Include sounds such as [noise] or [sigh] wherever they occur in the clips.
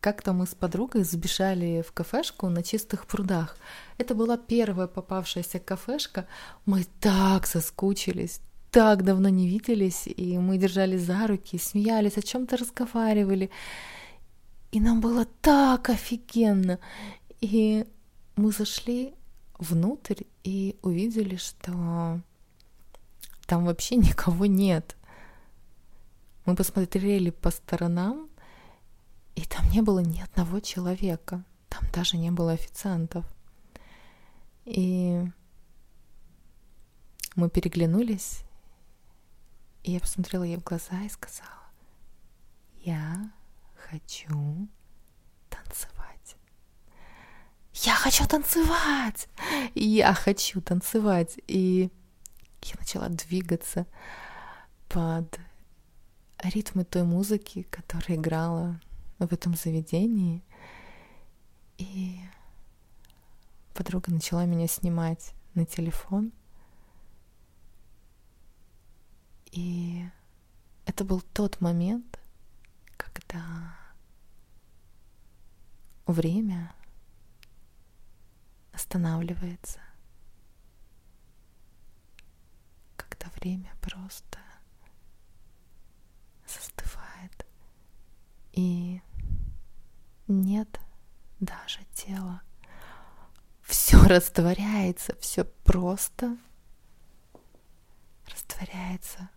как-то мы с подругой забежали в кафешку на чистых прудах. Это была первая попавшаяся кафешка. Мы так соскучились, так давно не виделись, и мы держались за руки, смеялись, о чем-то разговаривали. И нам было так офигенно. И мы зашли внутрь и увидели, что там вообще никого нет. Мы посмотрели по сторонам, не было ни одного человека. Там даже не было официантов. И мы переглянулись, и я посмотрела ей в глаза и сказала, я хочу танцевать. Я хочу танцевать! Я хочу танцевать! И я начала двигаться под ритмы той музыки, которая играла в этом заведении. И подруга начала меня снимать на телефон. И это был тот момент, когда время останавливается, когда время просто застывает, и нет даже тела. Все [laughs] растворяется, все просто растворяется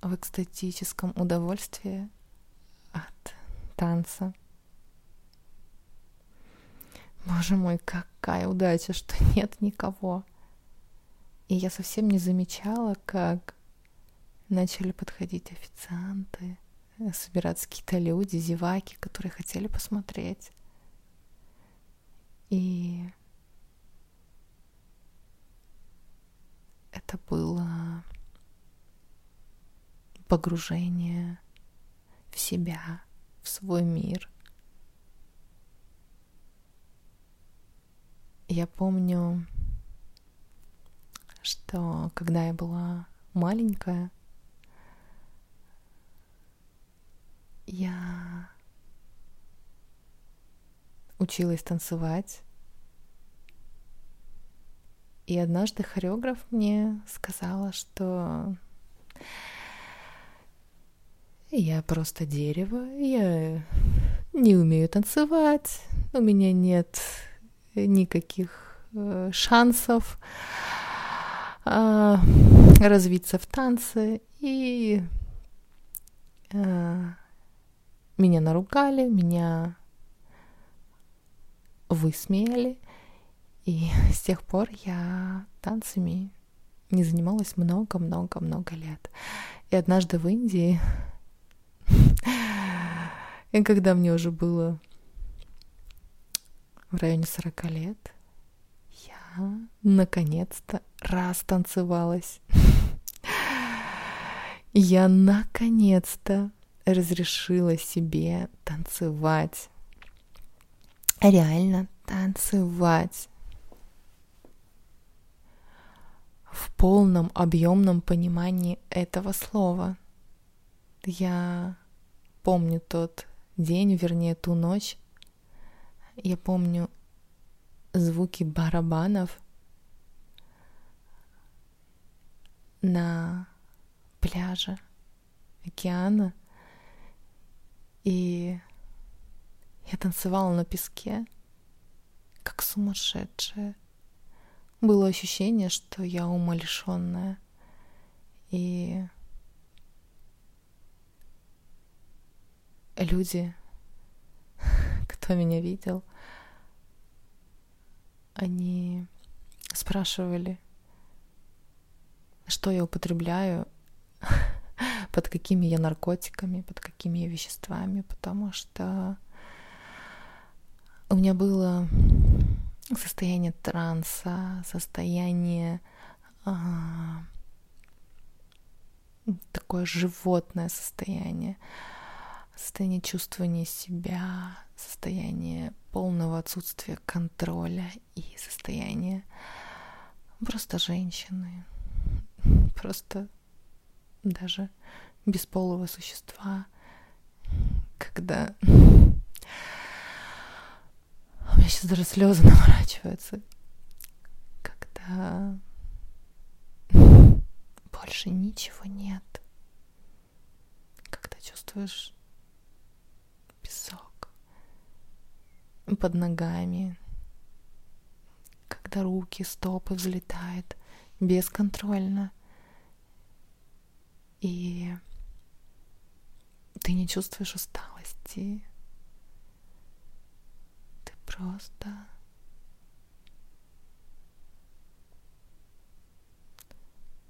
в экстатическом удовольствии от танца. Боже мой, какая удача, [laughs] что нет никого. И я совсем не замечала, как начали подходить официанты, собираться какие-то люди, зеваки, которые хотели посмотреть. И это было погружение в себя, в свой мир. Я помню, что когда я была маленькая, я училась танцевать. И однажды хореограф мне сказала, что я просто дерево, я не умею танцевать, у меня нет никаких э, шансов э, развиться в танце. И э, меня наругали, меня высмеяли. И [laughs] с тех пор я танцами не занималась много-много-много лет. И однажды в Индии, [laughs] и когда мне уже было в районе 40 лет, я наконец-то растанцевалась. [laughs] Я наконец-то разрешила себе танцевать. Реально танцевать. В полном объемном понимании этого слова. Я помню тот день, вернее ту ночь. Я помню звуки барабанов на пляже океана. И я танцевала на песке, как сумасшедшая. Было ощущение, что я умалишенная. И люди, [laughs] кто меня видел, они спрашивали, что я употребляю, [laughs] под какими я наркотиками, под какими я веществами, потому что у меня было состояние транса, состояние а, такое животное состояние, состояние чувствования себя, состояние полного отсутствия контроля и состояние просто женщины, [laughs] просто даже бесполого существа, когда сейчас даже слезы [laughs] наворачиваются, когда больше ничего нет, когда чувствуешь песок под ногами, когда руки, стопы взлетают бесконтрольно, и ты не чувствуешь усталости, ты просто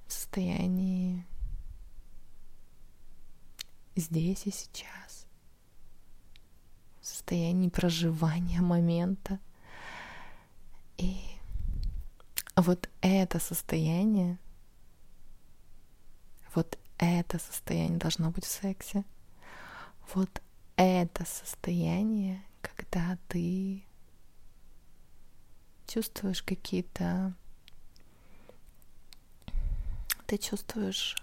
в состоянии здесь и сейчас, в состоянии проживания момента. И вот это состояние, вот это состояние должно быть в сексе. Вот это состояние, когда ты чувствуешь какие-то... Ты чувствуешь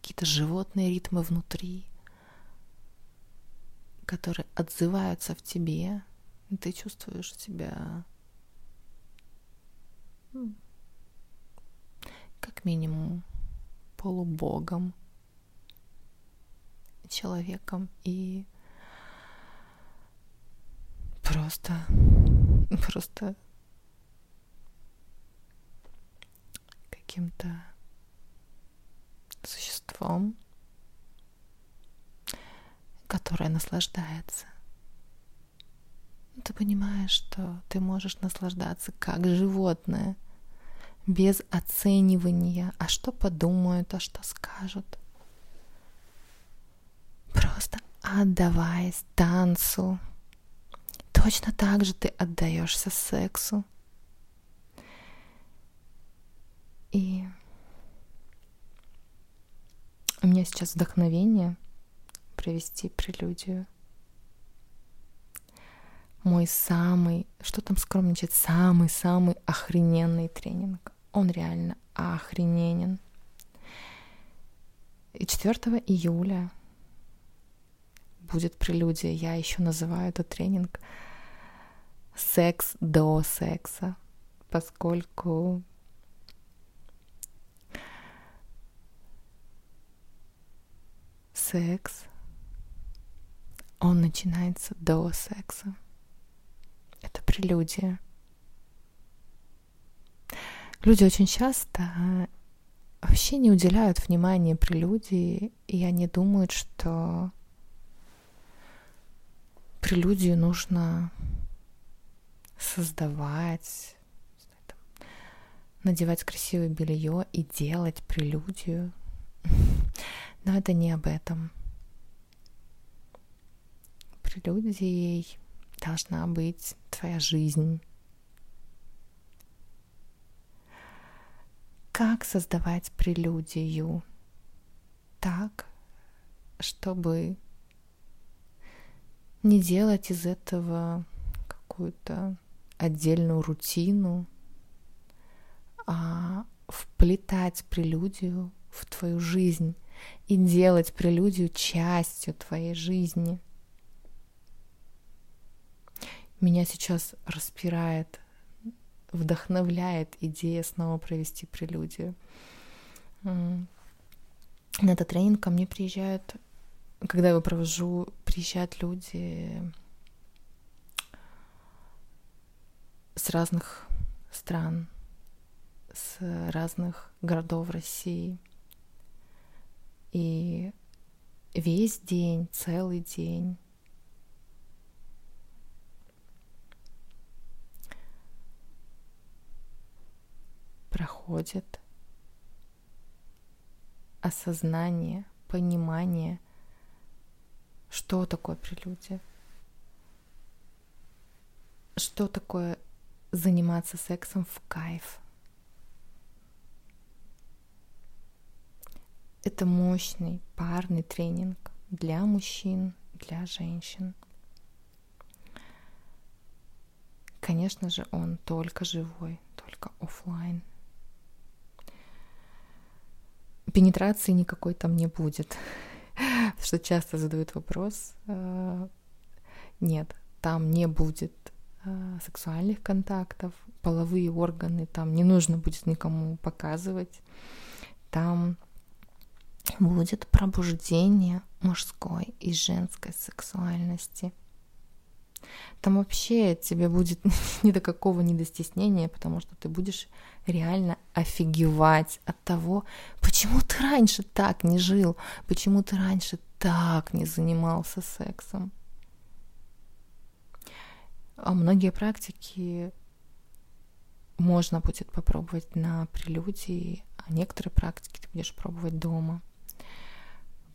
какие-то животные ритмы внутри, которые отзываются в тебе, и ты чувствуешь себя как минимум полубогом, человеком и просто, просто каким-то существом, которое наслаждается. Ты понимаешь, что ты можешь наслаждаться как животное – без оценивания, а что подумают, а что скажут. Просто отдаваясь танцу, точно так же ты отдаешься сексу. И у меня сейчас вдохновение провести прелюдию. Мой самый, что там скромничать, самый-самый охрененный тренинг он реально охрененен. И 4 июля будет прелюдия. Я еще называю этот тренинг секс до секса, поскольку секс, он начинается до секса. Это прелюдия. Люди очень часто э, вообще не уделяют внимания прелюдии, и они думают, что прелюдию нужно создавать, надевать красивое белье и делать прелюдию. [laughs] Но это не об этом. Прелюдией должна быть твоя жизнь, как создавать прелюдию так, чтобы не делать из этого какую-то отдельную рутину, а вплетать прелюдию в твою жизнь и делать прелюдию частью твоей жизни. Меня сейчас распирает вдохновляет идея снова провести прелюдию. На этот тренинг ко мне приезжают, когда я его провожу, приезжают люди с разных стран, с разных городов России. И весь день, целый день проходит осознание, понимание, что такое прелюдия, что такое заниматься сексом в кайф. Это мощный парный тренинг для мужчин, для женщин. Конечно же, он только живой, только офлайн пенетрации никакой там не будет. [laughs] Что часто задают вопрос. Э, нет, там не будет э, сексуальных контактов, половые органы там не нужно будет никому показывать. Там будет пробуждение мужской и женской сексуальности. Там вообще тебе будет [laughs] ни до какого ни до стеснения, потому что ты будешь реально офигевать от того, почему ты раньше так не жил, почему ты раньше так не занимался сексом. А многие практики можно будет попробовать на прелюдии, а некоторые практики ты будешь пробовать дома.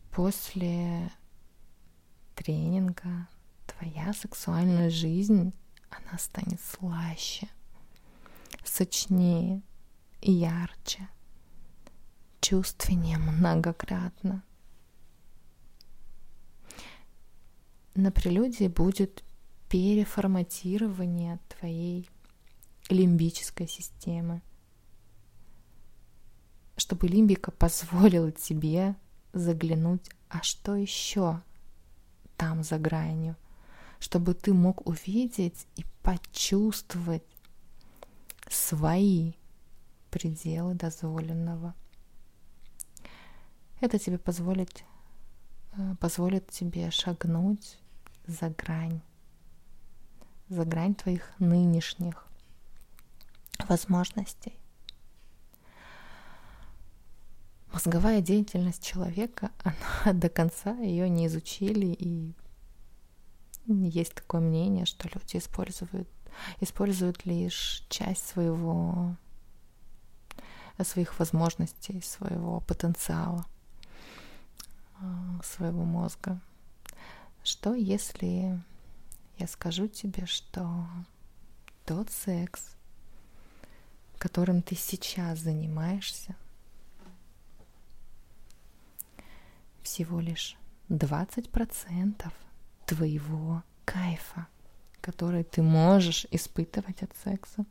После тренинга твоя сексуальная жизнь, она станет слаще, сочнее ярче, чувственнее многократно. На прелюдии будет переформатирование твоей лимбической системы, чтобы лимбика позволила тебе заглянуть, а что еще там за гранью, чтобы ты мог увидеть и почувствовать свои пределы дозволенного. Это тебе позволит, э, позволит тебе шагнуть за грань, за грань твоих нынешних возможностей. Мозговая деятельность человека, [laughs] она до конца ее не изучили, и есть такое мнение, что люди используют, используют лишь часть своего, своих возможностей, своего потенциала, а, своего мозга. Что если я скажу тебе, что тот секс, которым ты сейчас занимаешься, всего лишь 20% твоего кайфа, который ты можешь испытывать от секса.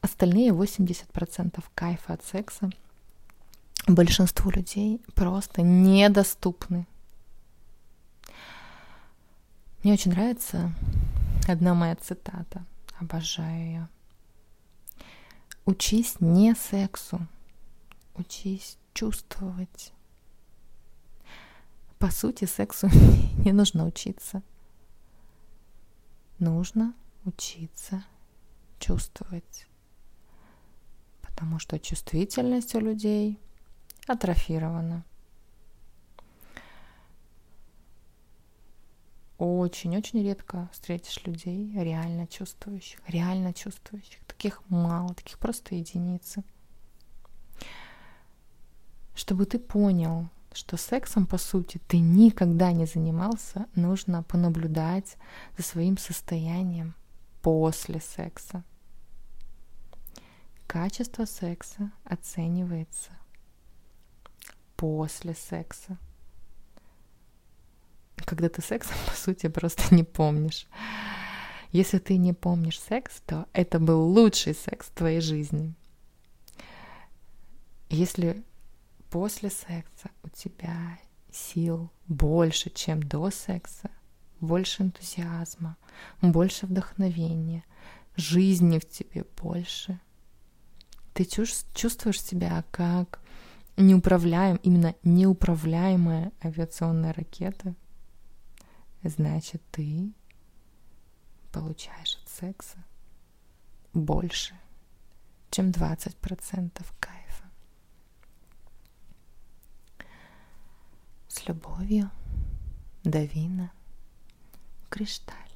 Остальные 80% кайфа от секса большинству людей просто недоступны. Мне очень нравится одна моя цитата, обожаю ее. Учись не сексу, учись чувствовать. По сути, сексу [laughs] не нужно учиться. Нужно учиться чувствовать. Потому что чувствительность у людей атрофирована. Очень-очень редко встретишь людей реально чувствующих, реально чувствующих. Таких мало, таких просто единицы чтобы ты понял, что сексом, по сути, ты никогда не занимался, нужно понаблюдать за своим состоянием после секса. Качество секса оценивается после секса. Когда ты сексом, [laughs] по сути, просто не помнишь. Если ты не помнишь секс, то это был лучший секс в твоей жизни. Если после секса у тебя сил больше, чем до секса, больше энтузиазма, больше вдохновения, жизни в тебе больше. Ты чувствуешь себя как неуправляем, именно неуправляемая авиационная ракета, значит, ты получаешь от секса больше, чем 20% кайфа. С любовью, Давина, Кришталь.